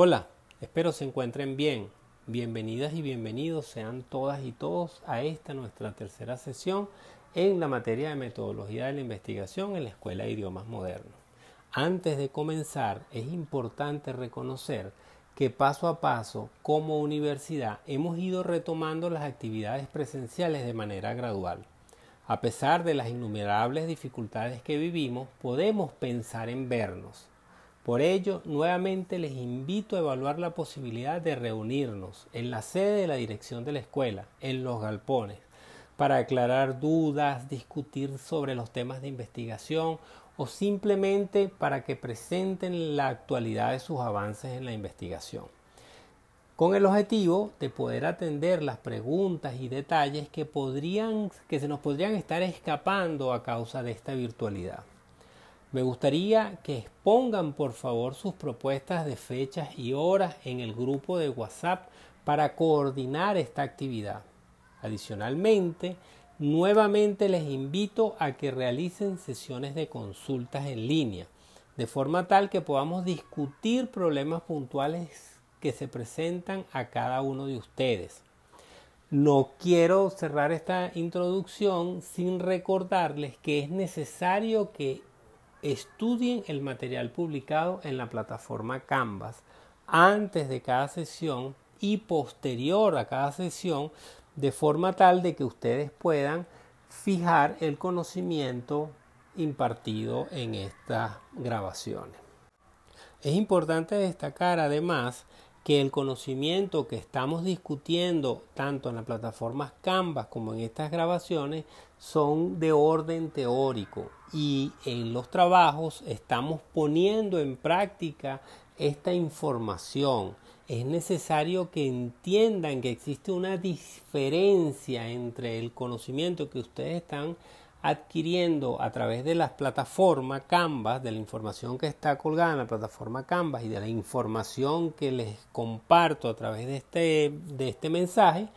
Hola, espero se encuentren bien. Bienvenidas y bienvenidos sean todas y todos a esta nuestra tercera sesión en la materia de metodología de la investigación en la Escuela de Idiomas Modernos. Antes de comenzar, es importante reconocer que paso a paso, como universidad, hemos ido retomando las actividades presenciales de manera gradual. A pesar de las innumerables dificultades que vivimos, podemos pensar en vernos por ello, nuevamente les invito a evaluar la posibilidad de reunirnos en la sede de la dirección de la escuela, en los galpones, para aclarar dudas, discutir sobre los temas de investigación o simplemente para que presenten la actualidad de sus avances en la investigación con el objetivo de poder atender las preguntas y detalles que podrían que se nos podrían estar escapando a causa de esta virtualidad. Me gustaría que expongan por favor sus propuestas de fechas y horas en el grupo de WhatsApp para coordinar esta actividad. Adicionalmente, nuevamente les invito a que realicen sesiones de consultas en línea, de forma tal que podamos discutir problemas puntuales que se presentan a cada uno de ustedes. No quiero cerrar esta introducción sin recordarles que es necesario que estudien el material publicado en la plataforma Canvas antes de cada sesión y posterior a cada sesión de forma tal de que ustedes puedan fijar el conocimiento impartido en estas grabaciones. Es importante destacar además que el conocimiento que estamos discutiendo tanto en la plataforma Canvas como en estas grabaciones son de orden teórico y en los trabajos estamos poniendo en práctica esta información. Es necesario que entiendan que existe una diferencia entre el conocimiento que ustedes están adquiriendo a través de las plataformas Canvas, de la información que está colgada en la plataforma Canvas y de la información que les comparto a través de este, de este mensaje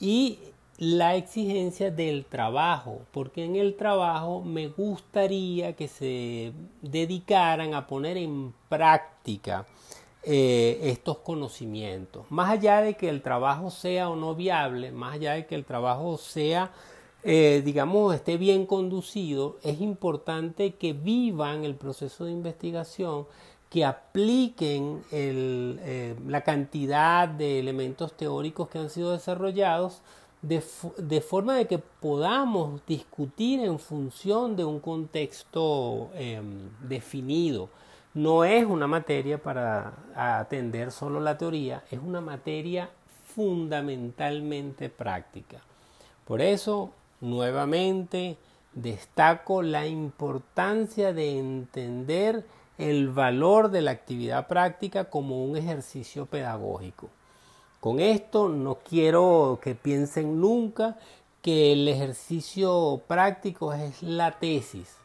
y la exigencia del trabajo, porque en el trabajo me gustaría que se dedicaran a poner en práctica eh, estos conocimientos. Más allá de que el trabajo sea o no viable, más allá de que el trabajo sea eh, digamos, esté bien conducido, es importante que vivan el proceso de investigación, que apliquen eh, la cantidad de elementos teóricos que han sido desarrollados de, forma de que podamos discutir en función de un contexto em, definido. No es una materia para atender solo la teoría, es una materia fundamentalmente práctica. Por eso Nuevamente destaco la importancia de entender el valor de la actividad práctica como un ejercicio pedagógico. Con esto no quiero que piensen nunca que el ejercicio práctico es la tesis.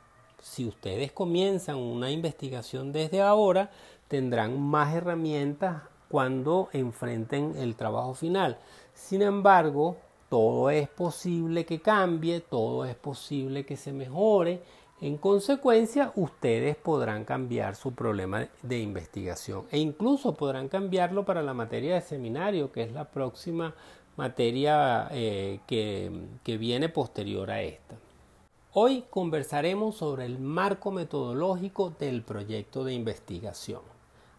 Si ustedes comienzan una investigación desde ahora, tendrán más herramientas cuando enfrenten el trabajo final. Sin embargo, todo es posible que cambie, todo es posible que se mejore. En consecuencia, ustedes podrán cambiar su problema de investigación e incluso podrán cambiarlo para la materia de seminario, que es la próxima materia eh, que, que viene posterior a esta. Hoy conversaremos sobre el marco metodológico del proyecto de investigación.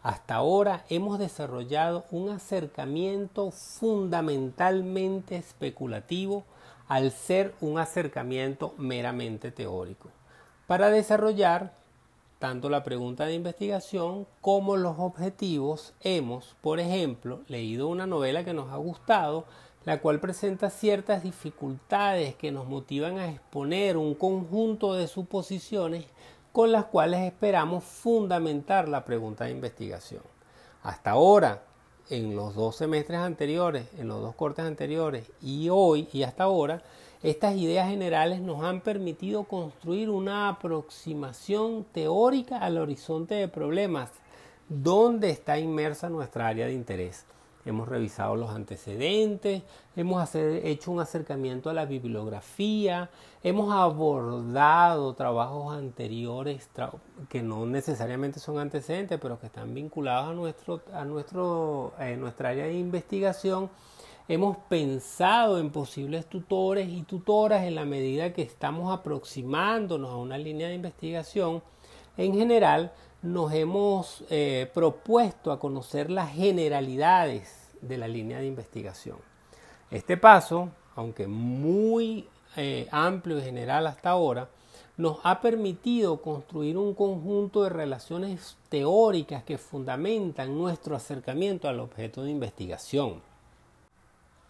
Hasta ahora hemos desarrollado un acercamiento fundamentalmente especulativo al ser un acercamiento meramente teórico, para desarrollar tanto la pregunta de investigación como los objetivos hemos, por ejemplo, leído una novela que nos ha gustado, la cual presenta ciertas dificultades que nos motivan a exponer un conjunto de suposiciones con las cuales esperamos fundamentar la pregunta de investigación. Hasta ahora, en los dos semestres anteriores, en los dos cortes anteriores y hoy y hasta ahora, estas ideas generales nos han permitido construir una aproximación teórica al horizonte de problemas donde está inmersa nuestra área de interés. hemos revisado los antecedentes, hemos hecho un acercamiento a la bibliografía, hemos abordado trabajos anteriores que no necesariamente son antecedentes, pero que están vinculados a, nuestro, a nuestro, eh, nuestra área de investigación. Hemos pensado en posibles tutores y tutoras en la medida que estamos aproximándonos a una línea de investigación. En general, nos hemos eh, propuesto a conocer las generalidades de la línea de investigación. Este paso, aunque muy eh, amplio y general hasta ahora, nos ha permitido construir un conjunto de relaciones teóricas que fundamentan nuestro acercamiento al objeto de investigación.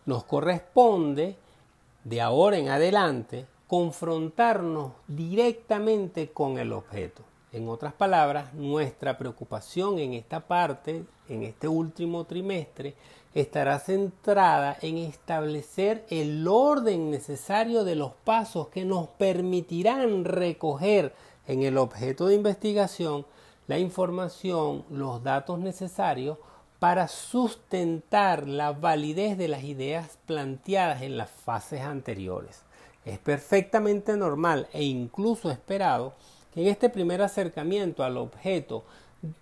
Nos corresponde, de ahora en adelante, confrontarnos directamente con el objeto. En otras palabras, nuestra preocupación en esta parte, en este último trimestre, estará centrada en establecer el orden necesario de los pasos que nos permitirán recoger en el objeto de investigación la información, los datos necesarios para sustentar la validez de las ideas planteadas en las fases anteriores. Es perfectamente normal e incluso esperado que en este primer acercamiento al objeto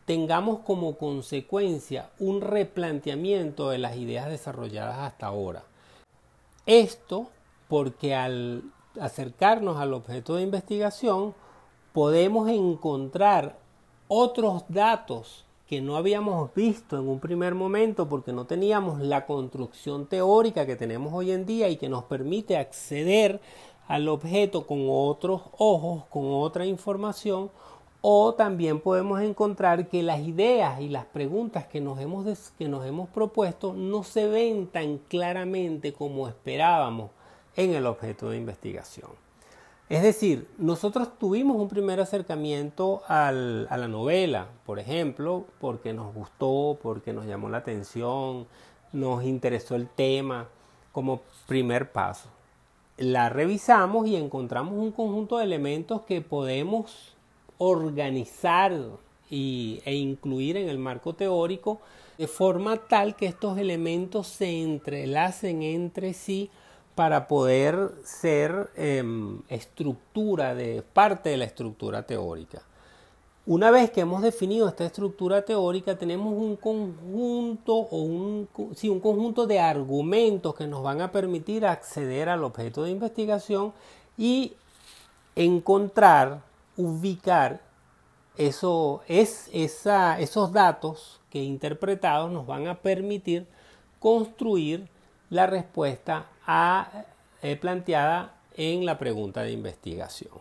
tengamos como consecuencia un replanteamiento de las ideas desarrolladas hasta ahora. Esto porque al acercarnos al objeto de investigación podemos encontrar otros datos que no habíamos visto en un primer momento porque no teníamos la construcción teórica que tenemos hoy en día y que nos permite acceder al objeto con otros ojos, con otra información, o también podemos encontrar que las ideas y las preguntas que nos hemos, que nos hemos propuesto no se ven tan claramente como esperábamos en el objeto de investigación. Es decir, nosotros tuvimos un primer acercamiento a la novela, por ejemplo, porque nos gustó, porque nos llamó la atención, nos interesó el tema como primer paso. La revisamos y encontramos un conjunto de elementos que podemos organizar y, e incluir en el marco teórico de forma tal que estos elementos se entrelacen entre sí para poder ser em, estructura de parte de la estructura teórica. Una vez que hemos definido esta estructura teórica, tenemos un conjunto o un, un conjunto de argumentos que nos van a permitir acceder al objeto de investigación y encontrar, ubicar esos datos que interpretados nos van a permitir construir la respuesta a, eh, planteada en la pregunta de investigación.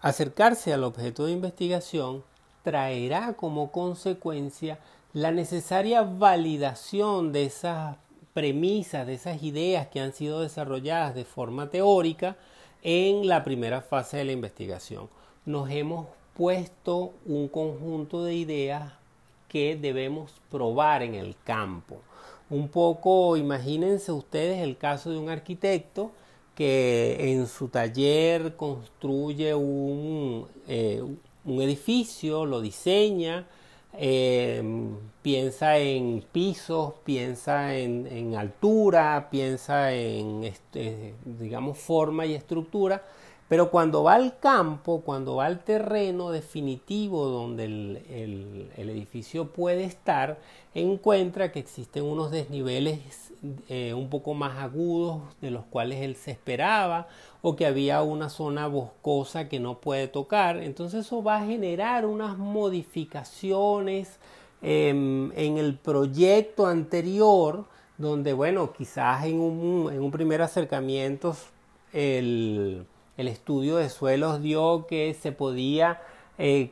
Acercarse al objeto de investigación traerá como consecuencia la necesaria validación de esas premisas, de esas ideas que han sido desarrolladas de forma teórica en la primera fase de la investigación. Nos hemos puesto un conjunto de ideas que debemos probar en el campo. Un poco, imagínense ustedes el caso de un arquitecto que en su taller construye un, eh, un edificio, lo diseña, eh, piensa en pisos, piensa en, altura, piensa en, este, digamos, forma y estructura, pero cuando va al campo, cuando va al terreno definitivo donde el, edificio puede estar, encuentra que existen unos desniveles eh, un poco más agudos de los cuales él se esperaba o que había una zona boscosa que no puede tocar. Entonces eso va a generar unas modificaciones em, en el proyecto anterior donde, bueno, quizás en un primer acercamiento el, el, estudio de suelos dio que se podía eh,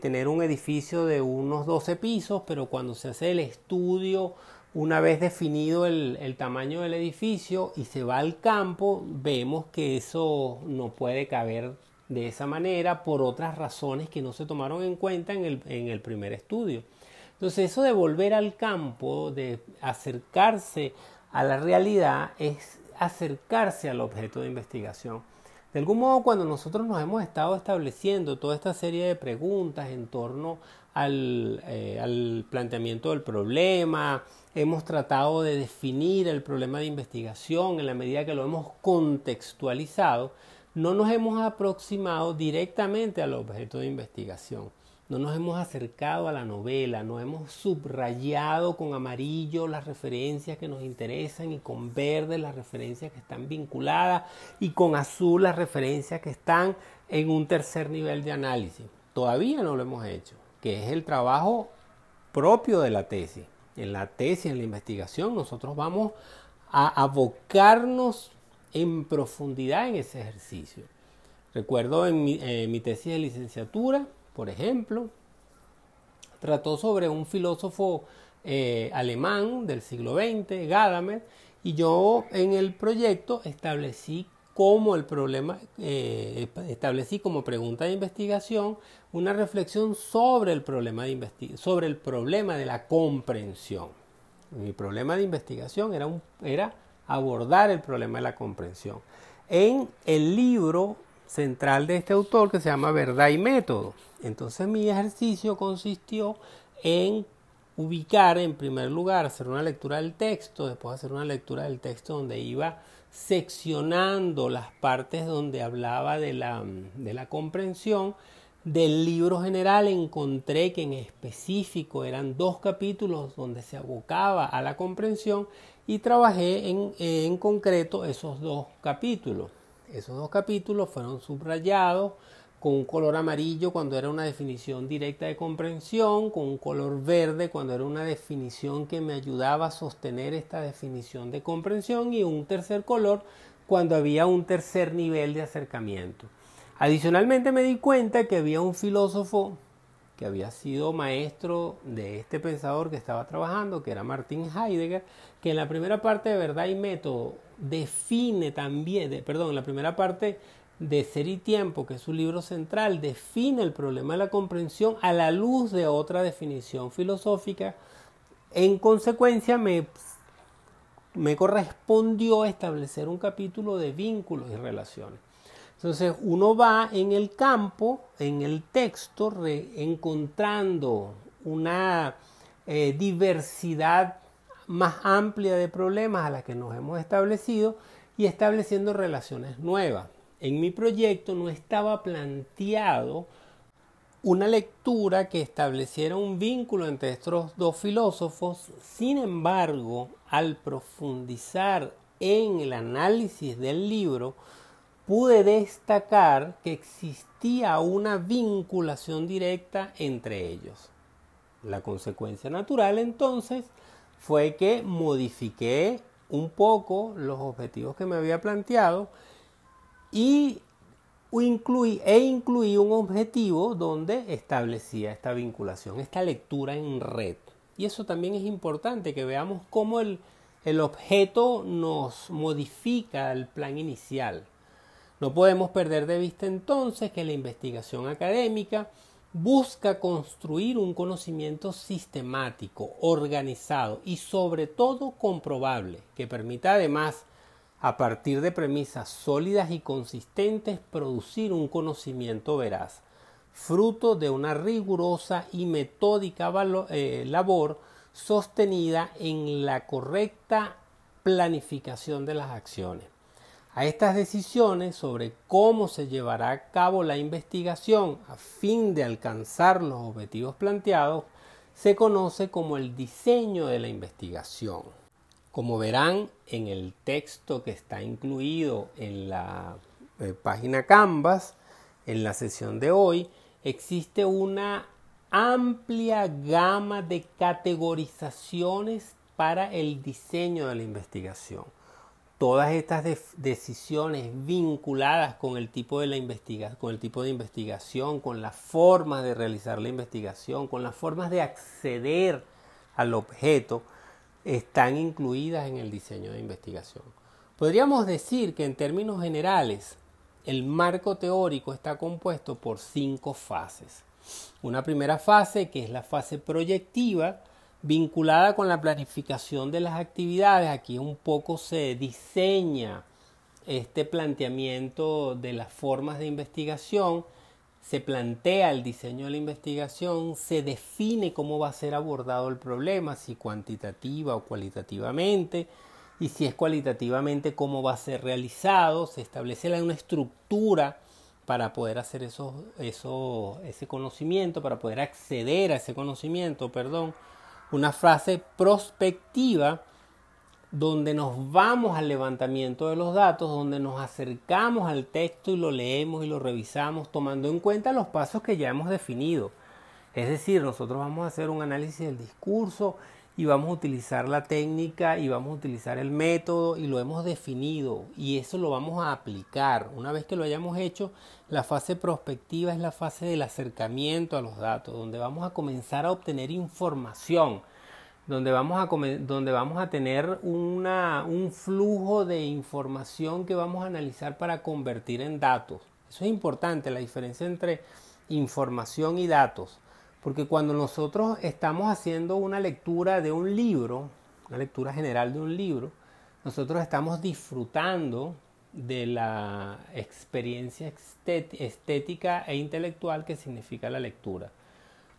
tener un edificio de unos 12 pisos, pero cuando se hace el estudio una vez definido el, tamaño del edificio y se va al campo, vemos que eso no puede caber de esa manera por otras razones que no se tomaron en cuenta en el, en el primer estudio. Entonces eso de volver al campo, de acercarse a la realidad, es acercarse al objeto de investigación. De algún modo, cuando nosotros nos hemos estado estableciendo toda esta serie de preguntas en torno al, eh, al planteamiento del problema, hemos tratado de definir el problema de investigación en la medida que lo hemos contextualizado, no nos hemos aproximado directamente al objeto de investigación. No nos hemos acercado a la novela, no hemos subrayado con amarillo las referencias que nos interesan y con verde las referencias que están vinculadas y con azul las referencias que están en un tercer nivel de análisis. Todavía no lo hemos hecho, que es el trabajo propio de la tesis. En la tesis, en la investigación, nosotros vamos a abocarnos en profundidad en ese ejercicio. Recuerdo en mi, mi tesis de licenciatura, por ejemplo, trató sobre un filósofo eh, alemán del siglo XX, Gadamer, y yo en el proyecto establecí como el problema, eh, establecí como pregunta de investigación una reflexión sobre el problema de sobre el problema de la comprensión. Mi problema de investigación era, un, era abordar el problema de la comprensión. En el libro central de este autor que se llama Verdad y Método. Entonces mi ejercicio consistió en ubicar en primer lugar, hacer una lectura del texto, después hacer una lectura del texto donde iba seccionando las partes donde hablaba de la, de la comprensión. Del libro general encontré que en específico eran dos capítulos donde se abocaba a la comprensión y trabajé en, en concreto esos dos capítulos. Esos dos capítulos fueron subrayados con un color amarillo cuando era una definición directa de comprensión, con un color verde cuando era una definición que me ayudaba a sostener esta definición de comprensión y un tercer color cuando había un tercer nivel de acercamiento. Adicionalmente me di cuenta que había un filósofo que había sido maestro de este pensador que estaba trabajando, que era Martin Heidegger, que en la primera parte de verdad y método define también, de, perdón, la primera parte de Ser y Tiempo, que es su libro central, define el problema de la comprensión a la luz de otra definición filosófica. En consecuencia, me, me correspondió establecer un capítulo de vínculos y relaciones. Entonces uno va en el campo, en el texto, encontrando una eh, diversidad más amplia de problemas a las que nos hemos establecido y estableciendo relaciones nuevas. En mi proyecto no estaba planteado una lectura que estableciera un vínculo entre estos dos filósofos, sin embargo, al profundizar en el análisis del libro, pude destacar que existía una vinculación directa entre ellos. La consecuencia natural entonces fue que modifiqué un poco los objetivos que me había planteado y incluí, e incluí un objetivo donde establecía esta vinculación, esta lectura en red. Y eso también es importante, que veamos cómo el, el objeto nos modifica el plan inicial. No podemos perder de vista entonces que la investigación académica busca construir un conocimiento sistemático, organizado y sobre todo comprobable, que permita además, a partir de premisas sólidas y consistentes, producir un conocimiento veraz, fruto de una rigurosa y metódica eh, labor sostenida en la correcta planificación de las acciones. A estas decisiones sobre cómo se llevará a cabo la investigación a fin de alcanzar los objetivos planteados se conoce como el diseño de la investigación. Como verán en el texto que está incluido en la eh, página Canvas, en la sesión de hoy, existe una amplia gama de categorizaciones para el diseño de la investigación todas estas decisiones vinculadas con el tipo de la con el tipo de investigación, con las formas de realizar la investigación, con las formas de acceder al objeto, están incluidas en el diseño de investigación. Podríamos decir que en términos generales, el marco teórico está compuesto por cinco fases. Una primera fase que es la fase proyectiva, vinculada con la planificación de las actividades. Aquí un poco se diseña este planteamiento de las formas de investigación, se plantea el diseño de la investigación, se define cómo va a ser abordado el problema, si cuantitativa o cualitativamente, y si es cualitativamente cómo va a ser realizado, se establece una estructura para poder hacer eso, eso, ese conocimiento, para poder acceder a ese conocimiento, perdón, una frase prospectiva donde nos vamos al levantamiento de los datos, donde nos acercamos al texto y lo leemos y lo revisamos tomando en cuenta los pasos que ya hemos definido. Es decir, nosotros vamos a hacer un análisis del discurso y vamos a utilizar la técnica y vamos a utilizar el método y lo hemos definido y eso lo vamos a aplicar. Una vez que lo hayamos hecho, la fase prospectiva es la fase del acercamiento a los datos, donde vamos a comenzar a obtener información, donde vamos a, donde vamos a tener una, un flujo de información que vamos a analizar para convertir en datos. Eso es importante, la diferencia entre información y datos. Porque cuando nosotros estamos haciendo una lectura de un libro, una lectura general de un libro, nosotros estamos disfrutando de la experiencia estética e intelectual que significa la lectura.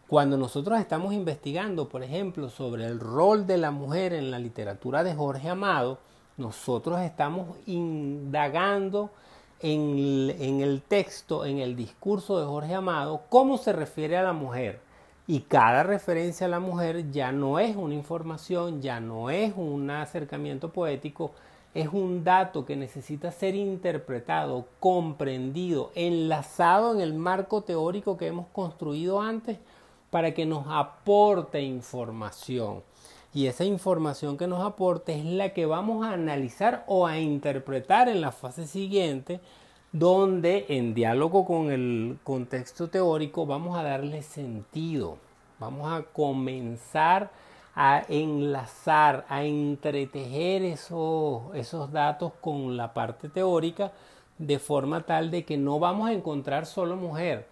Cuando nosotros estamos investigando, por ejemplo, sobre el rol de la mujer en la literatura de Jorge Amado, nosotros estamos indagando en en el texto, en el discurso de Jorge Amado, cómo se refiere a la mujer y cada referencia a la mujer ya no es una información, ya no es un acercamiento poético, es un dato que necesita ser interpretado, comprendido, enlazado en el marco teórico que hemos construido antes para que nos aporte información. Y esa información que nos aporte es la que vamos a analizar o a interpretar en la fase siguiente, donde en diálogo con el contexto teórico vamos a darle sentido, vamos a comenzar a enlazar, a entretejer esos, esos datos con la parte teórica de forma tal de que no vamos a encontrar solo mujer,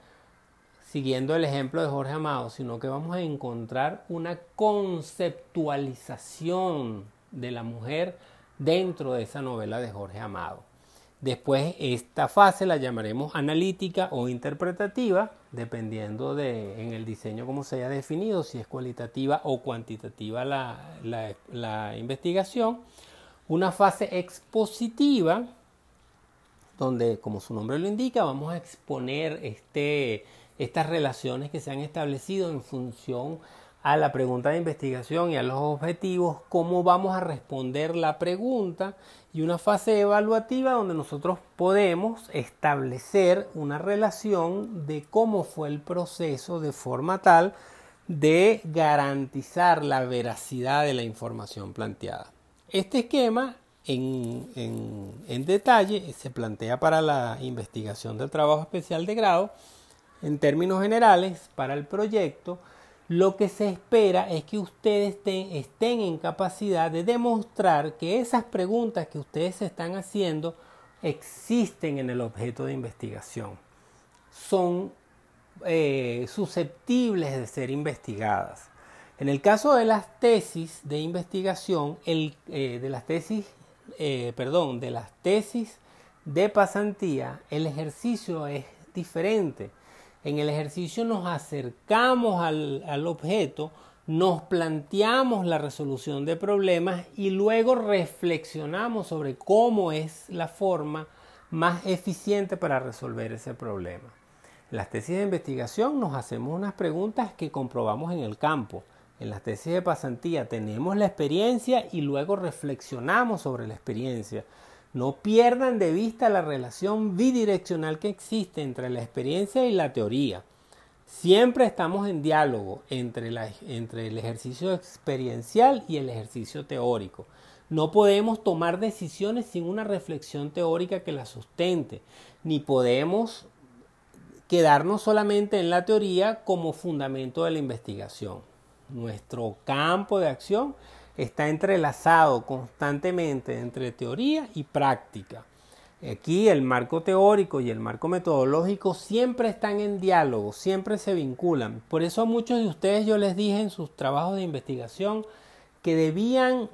siguiendo el ejemplo de Jorge Amado, sino que vamos a encontrar una conceptualización de la mujer dentro de esa novela de Jorge Amado. Después esta fase la llamaremos analítica o interpretativa, dependiendo de en el diseño como se haya definido, si es cualitativa o cuantitativa la, investigación. Una fase expositiva, donde como su nombre lo indica, vamos a exponer este, estas relaciones que se han establecido en función a la pregunta de investigación y a los objetivos, cómo vamos a responder la pregunta y una fase evaluativa donde nosotros podemos establecer una relación de cómo fue el proceso de forma tal de garantizar la veracidad de la información planteada. Este esquema en, detalle se plantea para la investigación del trabajo especial de grado en términos generales para el proyecto lo que se espera es que ustedes estén, en capacidad de demostrar que esas preguntas que ustedes se están haciendo existen en el objeto de investigación. Son eh, susceptibles de ser investigadas. En el caso de las tesis de investigación, el, eh, de las tesis, eh, perdón, de las tesis de pasantía, el ejercicio es diferente en el ejercicio nos acercamos al, objeto, nos planteamos la resolución de problemas y luego reflexionamos sobre cómo es la forma más eficiente para resolver ese problema. En las tesis de investigación nos hacemos unas preguntas que comprobamos en el campo. En las tesis de pasantía tenemos la experiencia y luego reflexionamos sobre la experiencia. No pierdan de vista la relación bidireccional que existe entre la experiencia y la teoría. Siempre estamos en diálogo entre, el ejercicio experiencial y el ejercicio teórico. No podemos tomar decisiones sin una reflexión teórica que la sustente, ni podemos quedarnos solamente en la teoría como fundamento de la investigación. Nuestro campo de acción está entrelazado constantemente entre teoría y práctica. Aquí el marco teórico y el marco metodológico siempre están en diálogo, siempre se vinculan. Por eso a muchos de ustedes yo les dije en sus trabajos de investigación que debían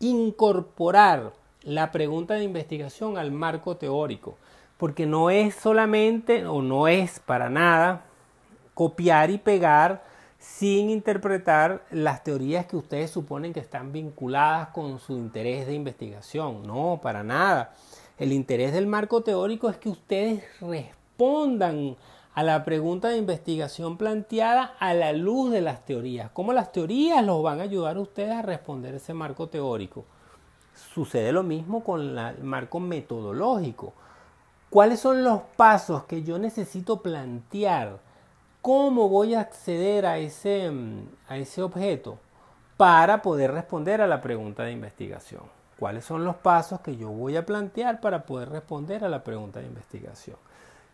incorporar la pregunta de investigación al marco teórico, porque no es solamente o no es para nada copiar y pegar sin interpretar las teorías que ustedes suponen que están vinculadas con su interés de investigación. No, para nada. El interés del marco teórico es que ustedes respondan a la pregunta de investigación planteada a la luz de las teorías. ¿Cómo las teorías los van a ayudar a ustedes a responder ese marco teórico? Sucede lo mismo con el marco metodológico. ¿Cuáles son los pasos que yo necesito plantear? ¿Cómo voy a acceder a ese, a ese objeto para poder responder a la pregunta de investigación? ¿Cuáles son los pasos que yo voy a plantear para poder responder a la pregunta de investigación?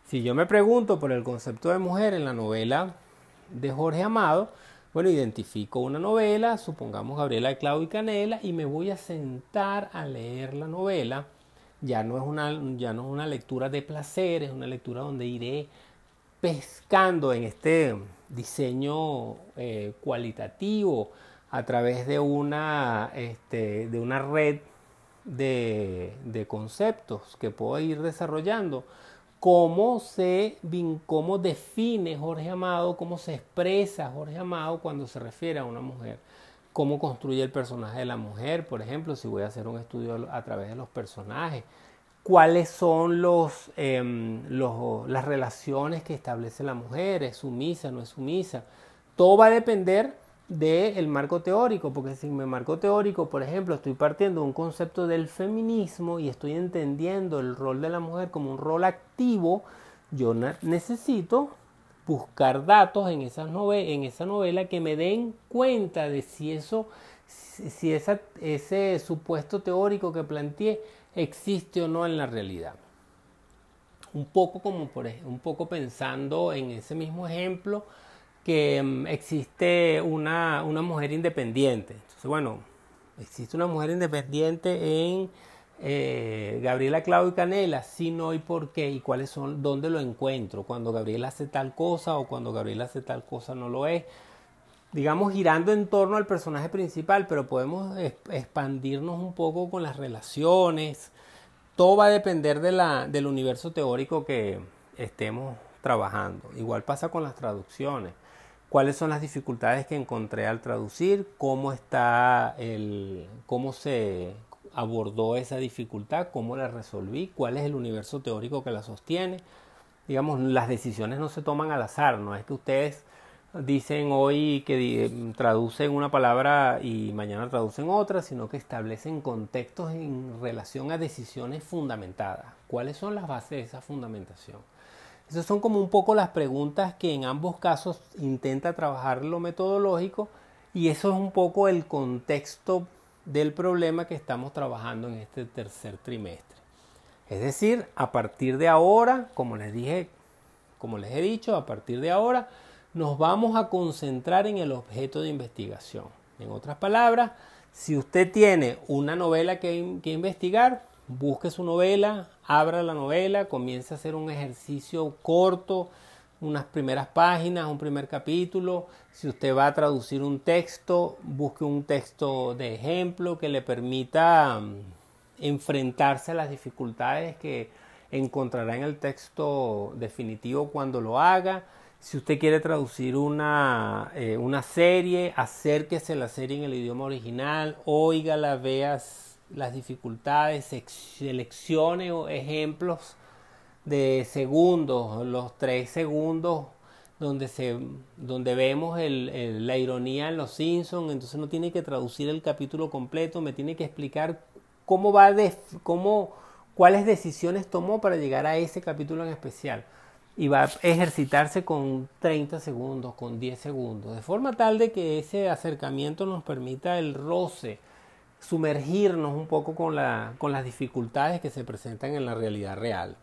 Si yo me pregunto por el concepto de mujer en la novela de Jorge Amado, bueno, identifico una novela, supongamos Gabriela de Clau y Canela, y me voy a sentar a leer la novela. Ya no es una, ya no es una lectura de placer, es una lectura donde iré pescando en este diseño eh, cualitativo a través de una, este, de una red de, de, conceptos que puedo ir desarrollando. Cómo se cómo define Jorge Amado, cómo se expresa Jorge Amado cuando se refiere a una mujer. Cómo construye el personaje de la mujer, por ejemplo, si voy a hacer un estudio a través de los personajes cuáles son los, em, los, las relaciones que establece la mujer, es sumisa, no es sumisa. Todo va a depender del marco teórico, porque si me marco teórico, por ejemplo, estoy partiendo de un concepto del feminismo y estoy entendiendo el rol de la mujer como un rol activo, yo necesito buscar datos en esa, novela que me den cuenta de si eso, si ese supuesto teórico que planteé existe o no en la realidad. Un poco como por un poco pensando en ese mismo ejemplo que mm, existe una, una, mujer independiente. Entonces, bueno, existe una mujer independiente en eh, Gabriela Clau y Canela, si no y por qué y cuáles son, dónde lo encuentro, cuando Gabriela hace tal cosa o cuando Gabriela hace tal cosa no lo es digamos, girando en torno al personaje principal, pero podemos expandirnos un poco con las relaciones. Todo va a depender de la, del universo teórico que estemos trabajando. Igual pasa con las traducciones. ¿Cuáles son las dificultades que encontré al traducir? ¿Cómo está el, cómo se abordó esa dificultad? ¿Cómo la resolví? ¿Cuál es el universo teórico que la sostiene? Digamos, las decisiones no se toman al azar, no es que ustedes dicen hoy que traducen una palabra y mañana traducen otra, sino que establecen contextos en relación a decisiones fundamentadas. ¿Cuáles son las bases de esa fundamentación? Esas son como un poco las preguntas que en ambos casos intenta trabajar lo metodológico y eso es un poco el contexto del problema que estamos trabajando en este tercer trimestre. Es decir, a partir de ahora, como les dije, como les he dicho, a partir de ahora, nos vamos a concentrar en el objeto de investigación. En otras palabras, si usted tiene una novela que, investigar, busque su novela, abra la novela, comience a hacer un ejercicio corto, unas primeras páginas, un primer capítulo. Si usted va a traducir un texto, busque un texto de ejemplo que le permita mm, enfrentarse a las dificultades que encontrará en el texto definitivo cuando lo haga. Si usted quiere traducir una, eh, una serie, acérquese a la serie en el idioma original, óigala, vea las dificultades, seleccione ejemplos de segundos, los tres segundos donde, se, donde vemos el, la ironía en los Simpsons, entonces no tiene que traducir el capítulo completo, me tiene que explicar cómo va de, cómo, cuáles decisiones tomó para llegar a ese capítulo en especial y va a ejercitarse con 30 segundos, con 10 segundos, de forma tal de que ese acercamiento nos permita el roce, sumergirnos un poco con, la, con las dificultades que se presentan en la realidad real.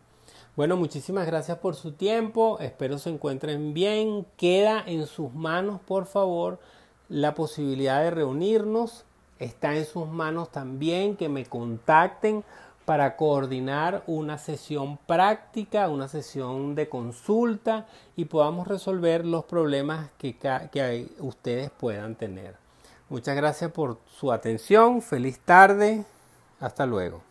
Bueno, muchísimas gracias por su tiempo, espero se encuentren bien, queda en sus manos, por favor, la posibilidad de reunirnos, está en sus manos también que me contacten para coordinar una sesión práctica, una sesión de consulta y podamos resolver los problemas que, que ustedes puedan tener. Muchas gracias por su atención, feliz tarde, hasta luego.